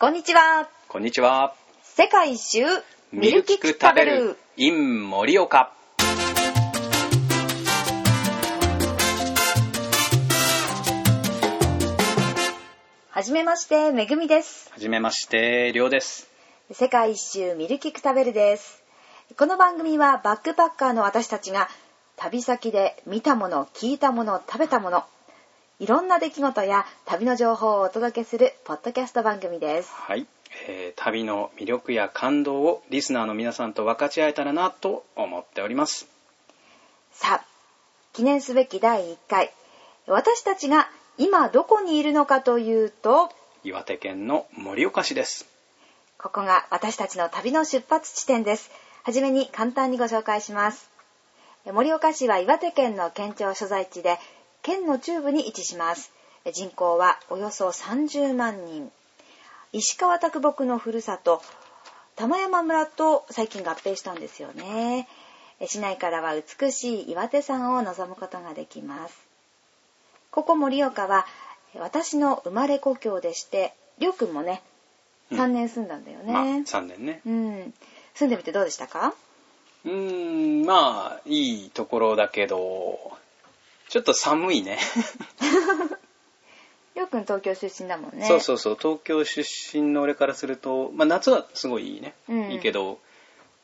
こんにちは。こんにちは。世界一周ミルキク食べる。in 盛岡。はじめまして、めぐみです。はじめまして、りょうです。世界一周ミルキク食べるです。この番組はバックパッカーの私たちが旅先で見たもの、聞いたもの、食べたもの、いろんな出来事や旅の情報をお届けするポッドキャスト番組です。はい、えー旅の魅力や感動をリスナーの皆さんと分かち合えたらなと思っております。さあ、記念すべき第1回。私たちが今どこにいるのかというと、岩手県の盛岡市です。ここが私たちの旅の出発地点です。はじめに簡単にご紹介します。盛岡市は岩手県の県庁所在地で、県の中部に位置します。人口はおよそ30万人。石川啄木のふるさと、玉山村と最近合併したんですよね。市内からは美しい岩手山を望むことができます。ここ盛岡は私の生まれ故郷でして、りょうくんもね、うん3年住んだんだよね。まあ、3年ね。うん。住んでみてどうでしたか？うーん、まあ、いいところだけど、ちょっと寒いね。りょうくん東京出身だもんね。そうそうそう、東京出身の俺からすると、まあ夏はすごいいいね。うんいいけど、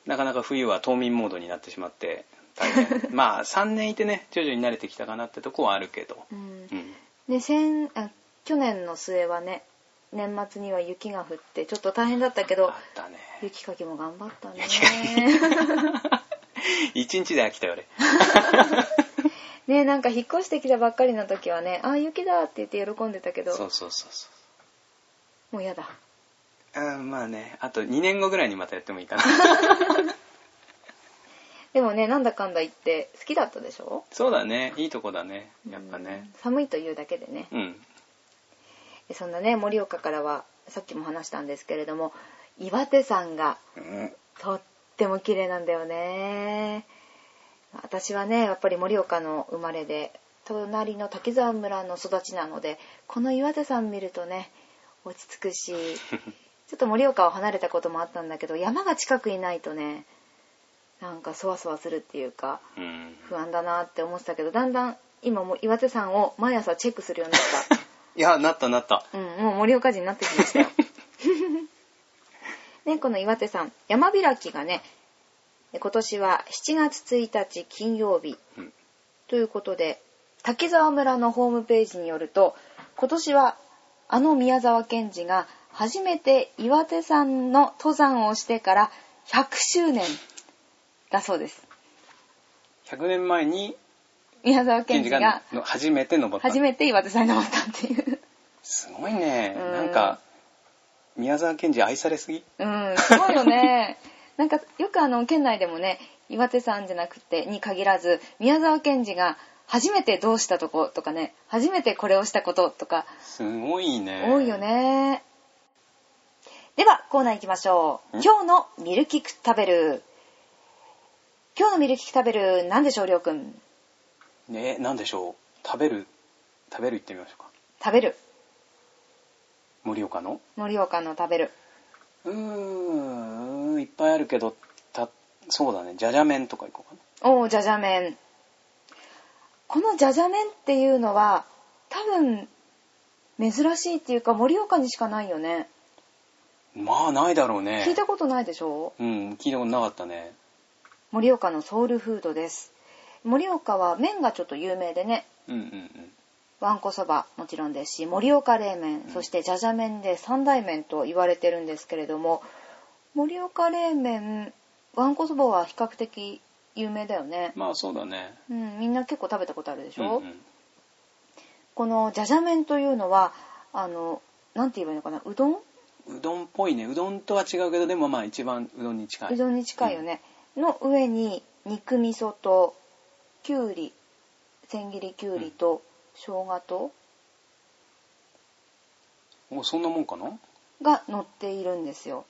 なかなか冬は冬眠モードになってしまって、大変。まあ3年いてね、徐々に慣れてきたかなってとこはあるけど。うん。うん。で、先、あ去年の末はね、年末には雪が降って、ちょっと大変だったけどあ、ったね。雪かきも頑張ったね。一日で飽きたよ俺。ねなんか引っ越してきたばっかりの時はね、あ、雪だって言って喜んでたけど、そうそうそうそもうやだ。う。あーまあね、あと2年後ぐらいにまたやってもいいかな。でもね、なんだかんだ言って好きだったでしょ？そうだね、いいとこだね。やっぱね。うん寒いというだけでね。うん。でそんなね、盛岡からは、さっきも話したんですけれども、岩手山がうん。とっても綺麗なんだよね。私はね、やっぱり盛岡の生まれで、隣の滝沢村の育ちなので、この岩手山見るとね、落ち着くし、ちょっと盛岡を離れたこともあったんだけど、山が近くにないとね、なんかそわそわするっていうか、うん。不安だなって思ってたけど、だんだん今もう岩手山を毎朝チェックするようになっ いや、なったなった。た。うん、もう盛岡人になってきましたよ。ね、この岩手山、山開きがね、今年は7月1日金曜日うん。ということで、滝沢村のホームページによると、今年はあの宮沢賢治が初めて岩手山の登山をしてから100周年だそうです。100年前に、宮沢賢治がの初めて登った。初めて岩手山に登ったっていう。すごいね。うんなんか、宮沢賢治愛されすぎ？うん、すごいよね。なんか、よくあの、県内でもね、岩手山じゃなくて、に限らず、宮沢賢治が初めてどうしたとことかね、初めてこれをしたこととか、すごいね。多いよ。ね。では、コーナー行きましょう。ん今日のミルキク食べる。今日のミルキク食べる、何でしょう、りょうくん。ねなんでしょう？食べる、食べる行ってみましょうか。食べる。盛岡の？盛岡の食べる。うーん、いっぱいあるけど、た、そうだね。じゃじゃ麺とか行こうかな。おー、じゃじゃ麺。このじゃじゃ麺っていうのは、多分、珍しいっていうか、盛岡にしかないよね。まあ、ないだろうね。聞いたことないでしょ？うん、聞いたことなかったね。盛岡のソウルフードです。盛岡は麺がちょっと有名でね、うんうんうん。わんこそばもちろんですし、盛岡冷麺、そしてじゃじゃ麺で三大麺と言われてるんですけれども、盛岡冷麺、わんこそばは比較的有名だよね。まあ、そうだね。うん、みんな結構食べたことあるでしょ、うんうんこのじゃじゃ麺というのは、あの、なんて言えばいいのかな、うどん？うどんっぽいね。うどんとは違うけど、でもまあ一番うどんに近い。うどんに近いよね。の上に肉味噌ときゅうり、千切りきゅうりと生姜とお、そんなもんかな？が乗っているんですよ。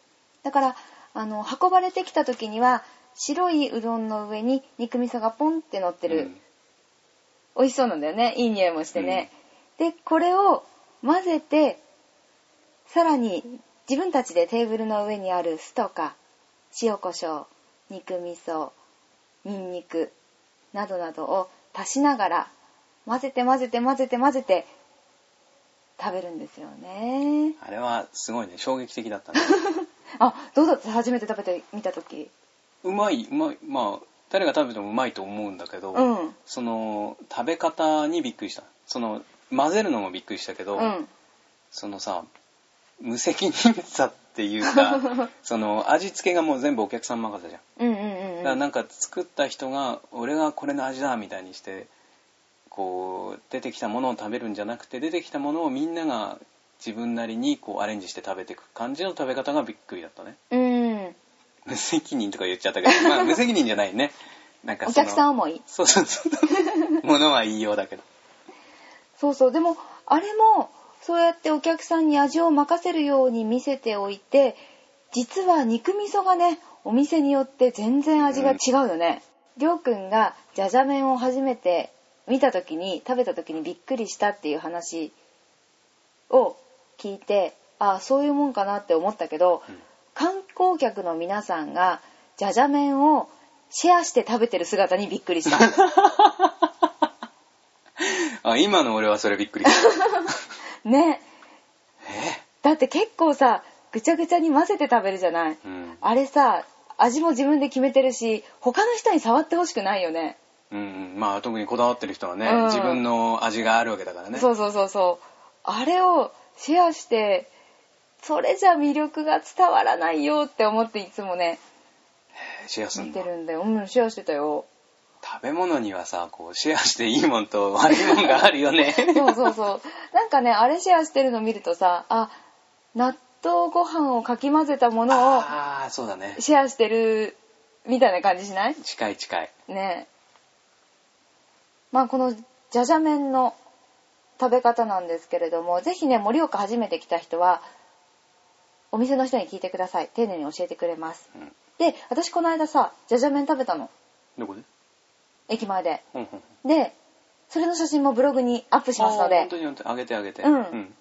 だから、あの、運ばれてきた時には、白いうどんの上に肉味噌がポンって乗ってる。うん美味しそうなんだよね。いい匂いもしてね。で、これを混ぜて、さらに自分たちでテーブルの上にある酢とか塩コショウ肉味噌ニンニクなどなどを足しながら混ぜて混ぜて混ぜて混ぜて食べるんですよねあれはすごいね衝撃的だったね あどうだった初めて食べてみた時？うまいうまいまあ誰が食べてもうまいと思うんだけど、うん。その食べ方にびっくりした。その混ぜるのもびっくりしたけど、うん。そのさ無責任さっていうか その味付けがもう全部お客さん任せじゃん。うんうんうんだからなんか作った人が俺がこれの味だみたいにしてこう出てきたものを食べるんじゃなくて出てきたものをみんなが自分なりにこうアレンジして食べていく感じの食べ方がびっくりだったね。うん。無責任とか言っちゃったけどまあ 無責任じゃないね。なんかお客さん思いそうそうそう。ものは言いようだけど。そうそう。でもあれもそうやってお客さんに味を任せるように見せておいて実は肉味噌がねお店によって全然味が違うよね、りょうくんがじゃじゃ麺を初めて見た時に食べた時にびっくりしたっていう話を聞いてああそういうもんかなって思ったけど、うん。観光客の皆さんがじゃじゃ麺をシェアして食べてる姿にびっくりした。あ今の俺はそれびっくりした。ね。え？だって結構さぐちゃぐちゃに混ぜて食べるじゃない、うん。あれさ味も自分で決めてるし他の人に触ってほしくないよね。うんうん。まあ特にこだわってる人はね、うん。自分の味があるわけだからね。そうそうそうそう。あれをシェアしてそれじゃ魅力が伝わらないよって思っていつもねシェアす見てるんだよ。うんシェアしてたよ。食べ物にはさこうシェアしていいもんと悪いもんがあるよね。そうそうそう。なんかねあれシェアしてるの見るとさあ納豆ご飯をかき混ぜたものをああそうだね。シェアしてるみたいな感じしない？近い近い。ね。まあこのじゃじゃ麺の食べ方なんですけれどもぜひね盛岡初めて来た人はお店の人に聞いてください。丁寧に教えてくれます。うん。で私この間さじゃじゃ麺食べたの。どこで？駅前で。うんうんでそれの写真もブログにアップしますので。本当に本当にあげてあげて。うん。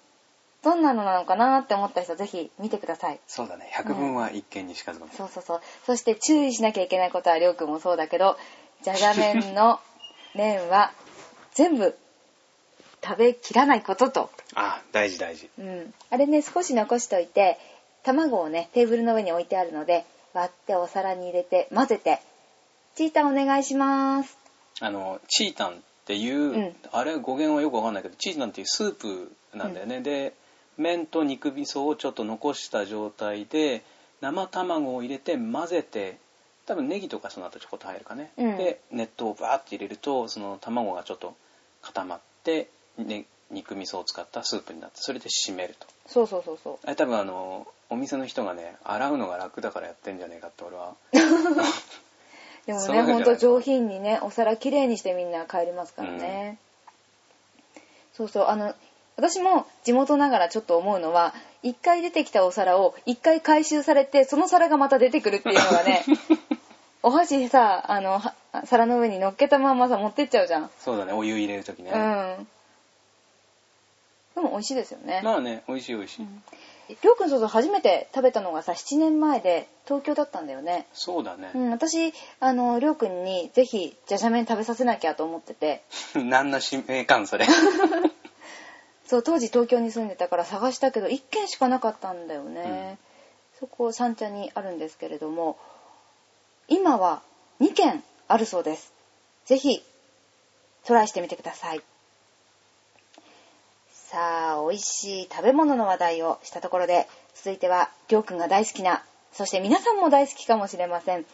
どんなのなのかなって思った人ぜひ見てください。そうだね。百聞は一見にしかずかも。そうそうそう。そして注意しなきゃいけないことはりょうくんもそうだけどじゃじゃ麺の麺は全部食べきらないことと、あ大事大事。うん、あれね少し残しといて卵をねテーブルの上に置いてあるので割ってお皿に入れて混ぜて。チータンお願いします。あのチータンっていう、うん。あれ語源はよくわかんないけどチータンっていうスープなんだよね、で麺と肉味噌をちょっと残した状態で生卵を入れて混ぜて多分ネギとかその後ちょこっと入るかね、うん。で熱湯をバーって入れるとその卵がちょっと固まって、ね、肉味噌を使ったスープになってそれで締めると。そうそうそうそう。あれ多分あのお店の人がね洗うのが楽だからやってんじゃねえかって俺は。でもねほんと上品にねお皿きれいにしてみんな帰りますからね、そうそうあの私も地元ながらちょっと思うのは一回出てきたお皿を一回回収されてその皿がまた出てくるっていうのがね お箸さあのは皿の上に乗っけたまんまさ持ってっちゃうじゃん。そうだねお湯入れる時ね、うんでも美味しいですよね、まあね美味しい美味しい、りょうくんそうそう初めて食べたのがさ7年前で東京だったんだよね。そうだね、うん、私あのりょうくんにぜひじゃじゃ麺食べさせなきゃと思ってて。何の使命感それ。そう当時東京に住んでたから探したけど1軒しかなかったんだよね、そこ三茶にあるんですけれども今は2軒あるそうです。ぜひトライしてみてくださいさあ美味しい食べ物の話題をしたところで続いてはりょうくんが大好きなそして皆さんも大好きかもしれません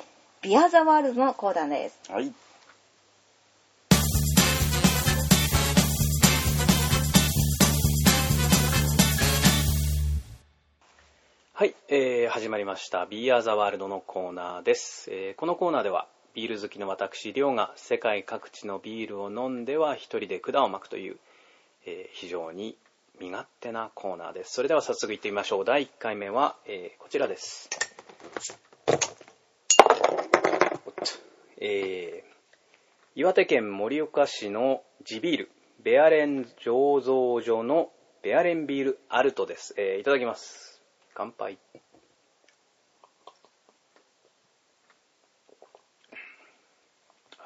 ビアザワールドのコーナーです。はい。はい、えー始まりました「ビーアーザワールドのコーナーです、えーこのコーナーではビール好きの私リョウが世界各地のビールを飲んでは一人で管を巻くという、えー非常に身勝手なコーナーです。それでは早速いってみましょう。第1回目は、えーこちらです。えー岩手県盛岡市の地ビールベアレン醸造所のベアレンビールアルトです、えーいただきます。乾杯。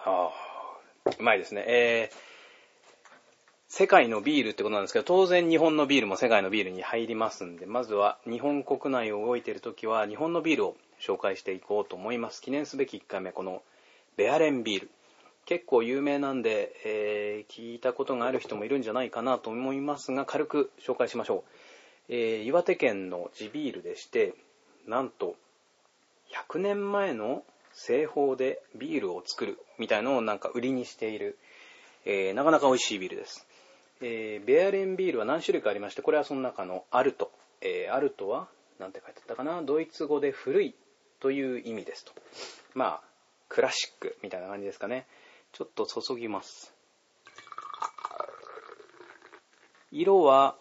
ああ、うまいですね。えー、世界のビールってことなんですけど、当然日本のビールも世界のビールに入りますんで、まずは日本国内を動いているときは日本のビールを紹介していこうと思います。記念すべき1回目、このベアレンビール。結構有名なんで、えー、聞いたことがある人もいるんじゃないかなと思いますが、軽く紹介しましょう。えー、岩手県の地ビールでして、なんと、100年前の製法でビールを作るみたいのをなんか売りにしている、えー、なかなか美味しいビールです。えー、ベアレンビールは何種類かありまして、これはその中のアルト。えー、アルトは、なんて書いてあったかな、ドイツ語で古いという意味ですと。まあ、クラシックみたいな感じですかね。ちょっと注ぎます。色は、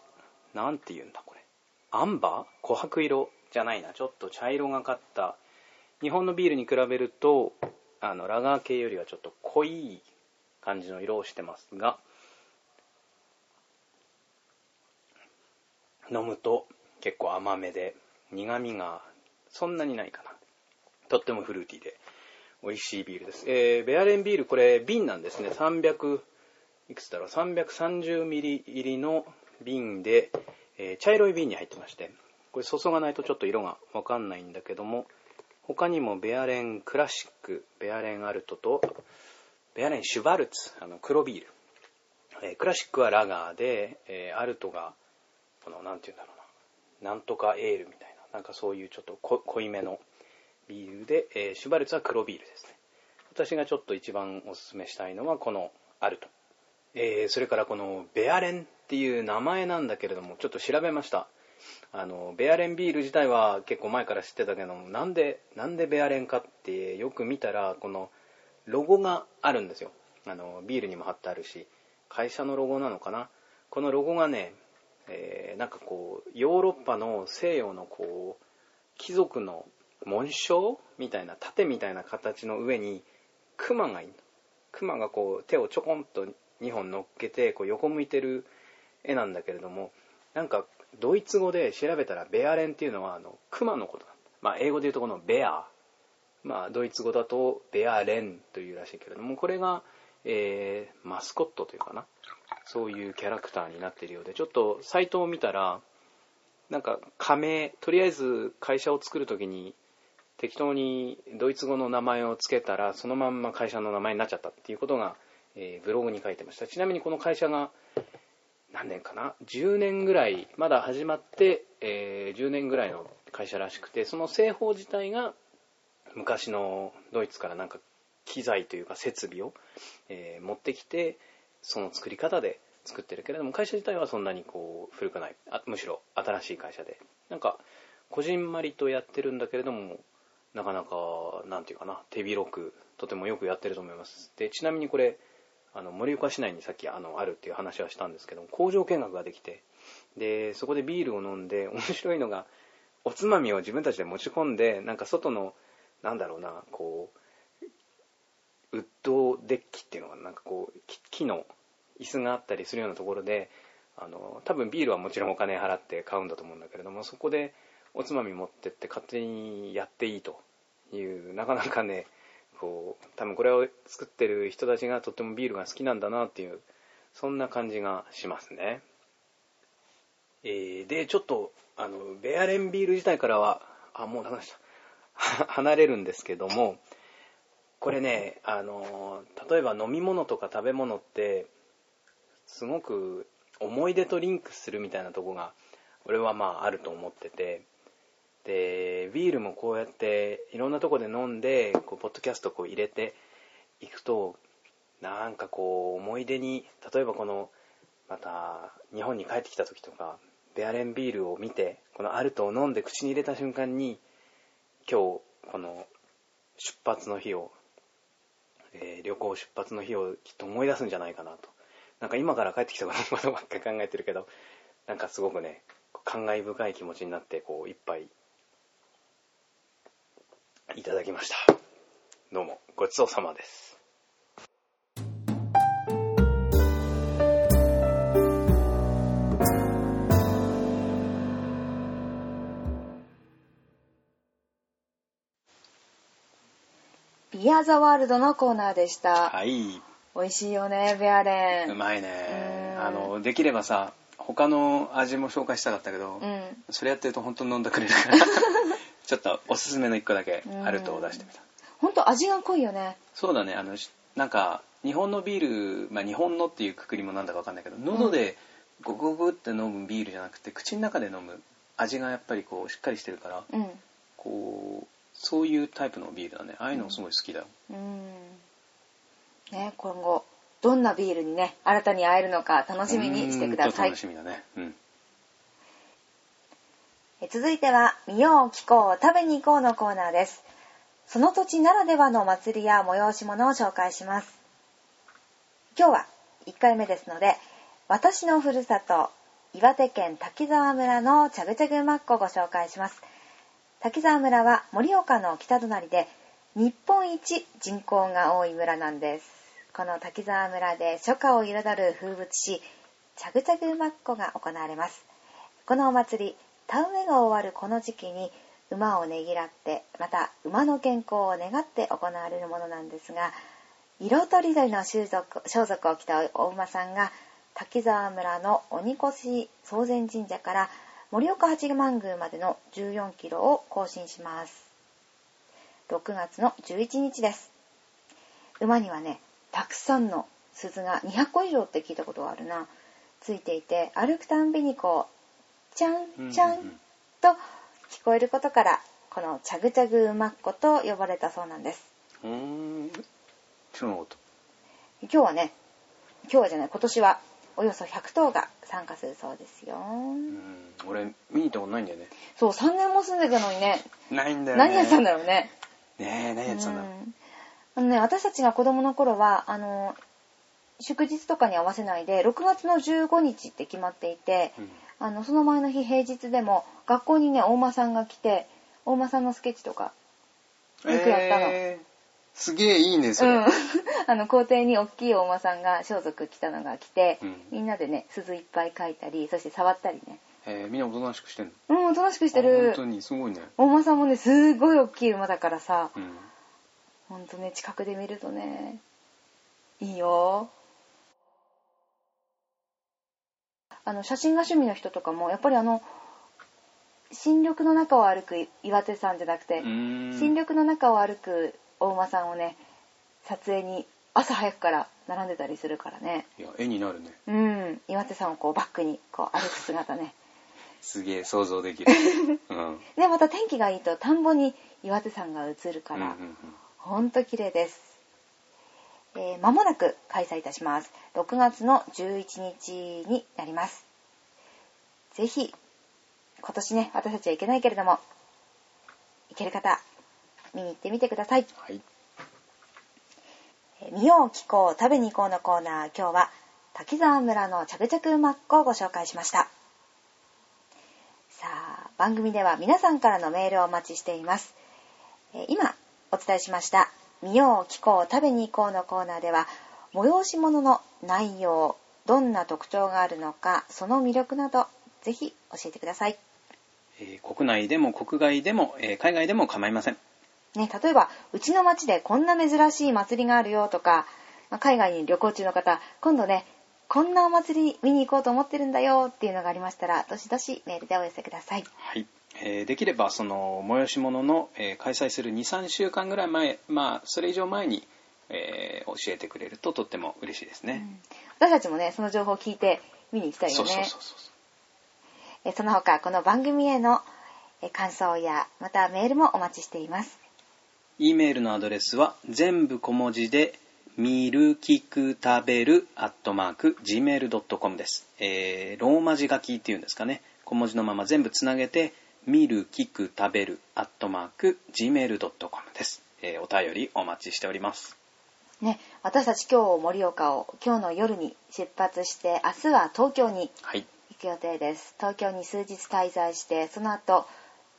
なんて言うんだこれ？アンバー？琥珀色じゃないな。ちょっと茶色がかった。日本のビールに比べると、あの、ラガー系よりはちょっと濃い感じの色をしてますが、飲むと結構甘めで苦味がそんなにないかな。とってもフルーティーで美味しいビールです。えー、ベアレンビール、これ瓶なんですね。300、いくつだろう、330ミリ入りの瓶で、えー、茶色い瓶に入ってまして、これ注がないとちょっと色がわかんないんだけども、他にもベアレンクラシック、ベアレンアルトと、ベアレンシュバルツ、あの黒ビール。えー、クラシックはラガーで、えー、アルトが、この、なんて言うんだろうな、なんとかエールみたいな、なんかそういうちょっと濃いめのビールで、えー、シュバルツは黒ビールですね。私がちょっと一番おすすめしたいのはこのアルト。えー、それからこのベアレンっていう名前なんだけれども、ちょっと調べました。あの、ベアレンビール自体は結構前から知ってたけども、なんで、なんでベアレンかってよく見たら、このロゴがあるんですよ。あの、ビールにも貼ってあるし、会社のロゴなのかな。このロゴがね、えー、なんかこう、ヨーロッパの西洋のこう、貴族の紋章みたいな盾みたいな形の上にクマがいるクマがこう手をちょこんと2本乗っけてこう横向いてる絵なんだけれどもなんかドイツ語で調べたらベアレンっていうのはあのクマのことだ、まあ、英語で言うとこのベア。まあドイツ語だとベアレンというらしいけれどもこれが、えー、マスコットというかな。そういうキャラクターになってるようでちょっとサイトを見たらなんか加盟とりあえず会社を作るときに適当にドイツ語の名前を付けたらそのまんま会社の名前になっちゃったっていうことが、えー、ブログに書いてました。ちなみにこの会社が何年かな？10年ぐらいまだ始まって、えー、10年ぐらいの会社らしくてその製法自体が昔のドイツからなんか機材というか設備を、えー、持ってきてその作り方で作ってるけれども会社自体はそんなにこう古くないあむしろ新しい会社でなんかこじんまりとやってるんだけれどもなかなか、なんていうかな、手広く、とてもよくやってると思います。で、ちなみにこれ、あの、盛岡市内にさっきあの、あるっていう話はしたんですけど工場見学ができて、で、そこでビールを飲んで、面白いのが、おつまみを自分たちで持ち込んで、なんか外の、なんだろうな、こう、ウッドデッキっていうのが、なんかこう、木の椅子があったりするようなところで、あの、多分ビールはもちろんお金払って買うんだと思うんだけれども、そこで、おつまみ持ってって勝手にやっていいというなかなかねこう多分これを作ってる人たちがとってもビールが好きなんだなっていうそんな感じがしますね、えー、でちょっとあのベアレンビール自体からはあもう話した。離れるんですけどもこれねあの例えば飲み物とか食べ物ってすごく思い出とリンクするみたいなとこが俺はまああると思ってて。でビールもこうやっていろんなとこで飲んでこうポッドキャストこう入れていくとなんかこう思い出に例えばこのまた日本に帰ってきた時とかベアレンビールを見てこのアルトを飲んで口に入れた瞬間に今日この出発の日を、えー、旅行出発の日をきっと思い出すんじゃないかなとなんか今から帰ってきたことばっかり考えてるけどなんかすごくね感慨深い気持ちになってこういっぱいいただきました。どうも、ごちそうさまです。ビアザワールドのコーナーでした。はい。美味しいよね、ベアレン。うまいね。うんあの、できればさ、他の味も紹介したかったけど、うん。それやってると本当に飲んでくれるから、ちょっとおすすめの一個だけあると出してみた。ほんと味が濃いよね。そうだね、あの、しなんか、日本のビール、まあ日本のっていうくくりもなんだかわかんないけど、喉でゴクゴクって飲むビールじゃなくて、口の中で飲む味がやっぱりこう、しっかりしてるから、うん。こう、そういうタイプのビールだね。ああいうのすごい好きだよ。うん。ね、今後、どんなビールにね、新たに会えるのか楽しみにしてください楽。しみだね。うん。え続いては、見よう、聞こう、食べに行こうのコーナーです。その土地ならではのお祭りや催し物を紹介します。今日は1回目ですので、私のふるさと、岩手県滝沢村のチャグチャグマッコをご紹介します。滝沢村は盛岡の北隣で日本一人口が多い村なんです。この滝沢村で初夏を彩る風物詩、チャグチャグマッコが行われます。このお祭り、田植えが終わるこの時期に馬をねぎらって、また馬の健康を願って行われるものなんですが、色とりどりの装束装束を着たお馬さんが滝沢村の鬼越総前神社から盛岡八幡宮までの14キロを行進します。6月の11日です。馬にはね、たくさんの鈴が200個以上って聞いたことがあるな。ついていて、歩くたんびにこう、チャン、チャンうんうんうんと聞こえることから、このチャグチャグ馬っ子と呼ばれたそうなんです。うーん。知らなかった。今日はね、今日はじゃない、今年はおよそ100頭が参加するそうですよ。うん。俺、見に行ったことないんだよね。そう、3年も住んでたのにね、ないんだよね。何やってたんだろうね。ねえ、何やってたんだろう。うんあのね、私たちが子供の頃は、あの、祝日とかに合わせないで、6月の15日って決まっていて、うんあの、その前の日平日でも、学校にね、大間さんが来て、大間さんのスケッチとか、よくやったの？えーすげえいいね、それ。うん。あの、校庭に大きい大間さんが装束着たのが来て、うんみんなでね、鈴いっぱい描いたり、そして触ったりね。えーみんなおとなしくしてんの？うん、おとなしくしてある本当。に、すごいね。大間さんもね、すごい大きい馬だからさ、うん。ほんとね、近くで見るとね、いいよ。あの、写真が趣味の人とかも、やっぱりあの、新緑の中を歩く岩手山じゃなくて、新緑の中を歩く大馬さんをね、撮影に朝早くから並んでたりするからね。いや、絵になるね。うん、岩手山をこうバックにこう歩く姿ね。すげえ想像できる。うん。で、また天気がいいと田んぼに岩手山が映るから、うんうんうんほんと綺麗です。えー間もなく開催いたします。6月の11日になります。ぜひ、今年ね、私たちは行けないけれども、行ける方、見に行ってみてください。はい。えー見よう、聞こう、食べに行こうのコーナー、今日は滝沢村のチャグチャグマッコをご紹介しました。さあ、番組では皆さんからのメールをお待ちしています。えー今お伝えしました、見よう、聞こう、食べに行こうのコーナーでは、催し物の内容、どんな特徴があるのか、その魅力など、ぜひ教えてください。えー国内でも国外でも、えー海外でも構いません。ね、例えば、うちの町でこんな珍しい祭りがあるよとか、まあ海外に旅行中の方、今度ね、こんなお祭り見に行こうと思ってるんだよっていうのがありましたら、どしどしメールでお寄せください。はい。えーできれば、その、催し物の、えー開催する2、3週間ぐらい前、まあ、それ以上前に、えー教えてくれるととっても嬉しいですね。私たちもね、その情報を聞いて見に行きたいよそうね。そうそうそう。えその他、この番組へのえ感想や、またメールもお待ちしています。E メールのアドレスは全部小文字で見る聞く食べるアットマーク gmail.com です、えーローマ字書きっていうんですかね。小文字のまま全部つなげて見る聞く食べるアットマーク gmail.com です、えーお便りお待ちしております。ね、私たち今日盛岡を今日の夜に出発して、明日は東京にはい、行く予定です。東京に数日滞在して、その後、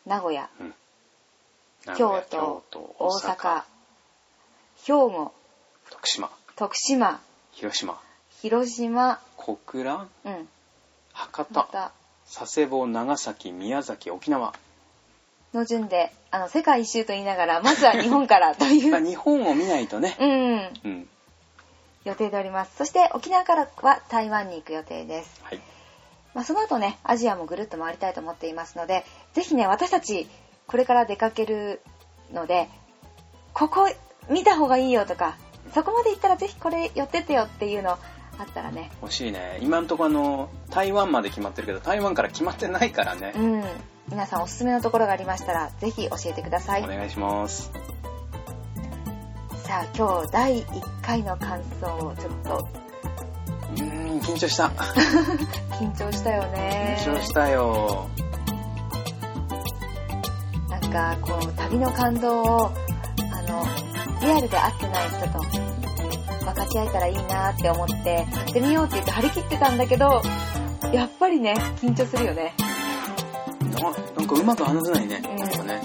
名古屋、うん、京都、大阪、兵庫、徳島徳島、広島広島、小倉うん、博多佐世保長崎宮崎沖縄の順で、あの、世界一周と言いながら、まずは日本から といまあ、う、日本を見ないとね。うん、うん。予定でおります。そして沖縄からは台湾に行く予定です。はい。まあ、その後ね、アジアもぐるっと回りたいと思っていますので、ぜひね、私たち、これから出かけるので、ここ見た方がいいよとか、そこまで行ったらぜひこれ寄ってってよっていうのあったらね、欲しいね。今んとこあの、台湾まで決まってるけど、台湾から決まってないからねう。ん、皆さんおすすめのところがありましたら、ぜひ教えてくださいお。願いします。さあ、今日第1回の感想をちょっとうーん、緊張した。緊張したよね。緊張したよ。かこう旅の感動をあのリアルで会ってない人と分かち合えたらいいなって思ってやってみようって言って張り切ってたんだけどやっぱりね緊張するよねななんかうまく話せないね。うんなんかね。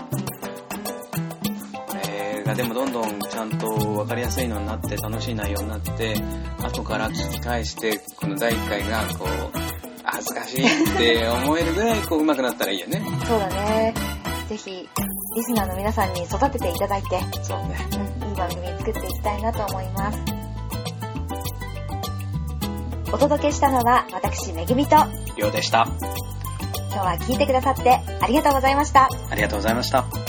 これがでもどんどんちゃんと分かりやすいのになって楽しい内容になって後から聞き返してこの第1回がこう恥ずかしいって思えるぐらいこう上手くなったらいいよね。そうだねぜひリスナーの皆さんに育てていただいて、そうね。うん、いい番組作っていきたいなと思いますお届けしたのは私めぐみと今りょうでした。日は聞いてくださってありがとうございましたありがとうございました。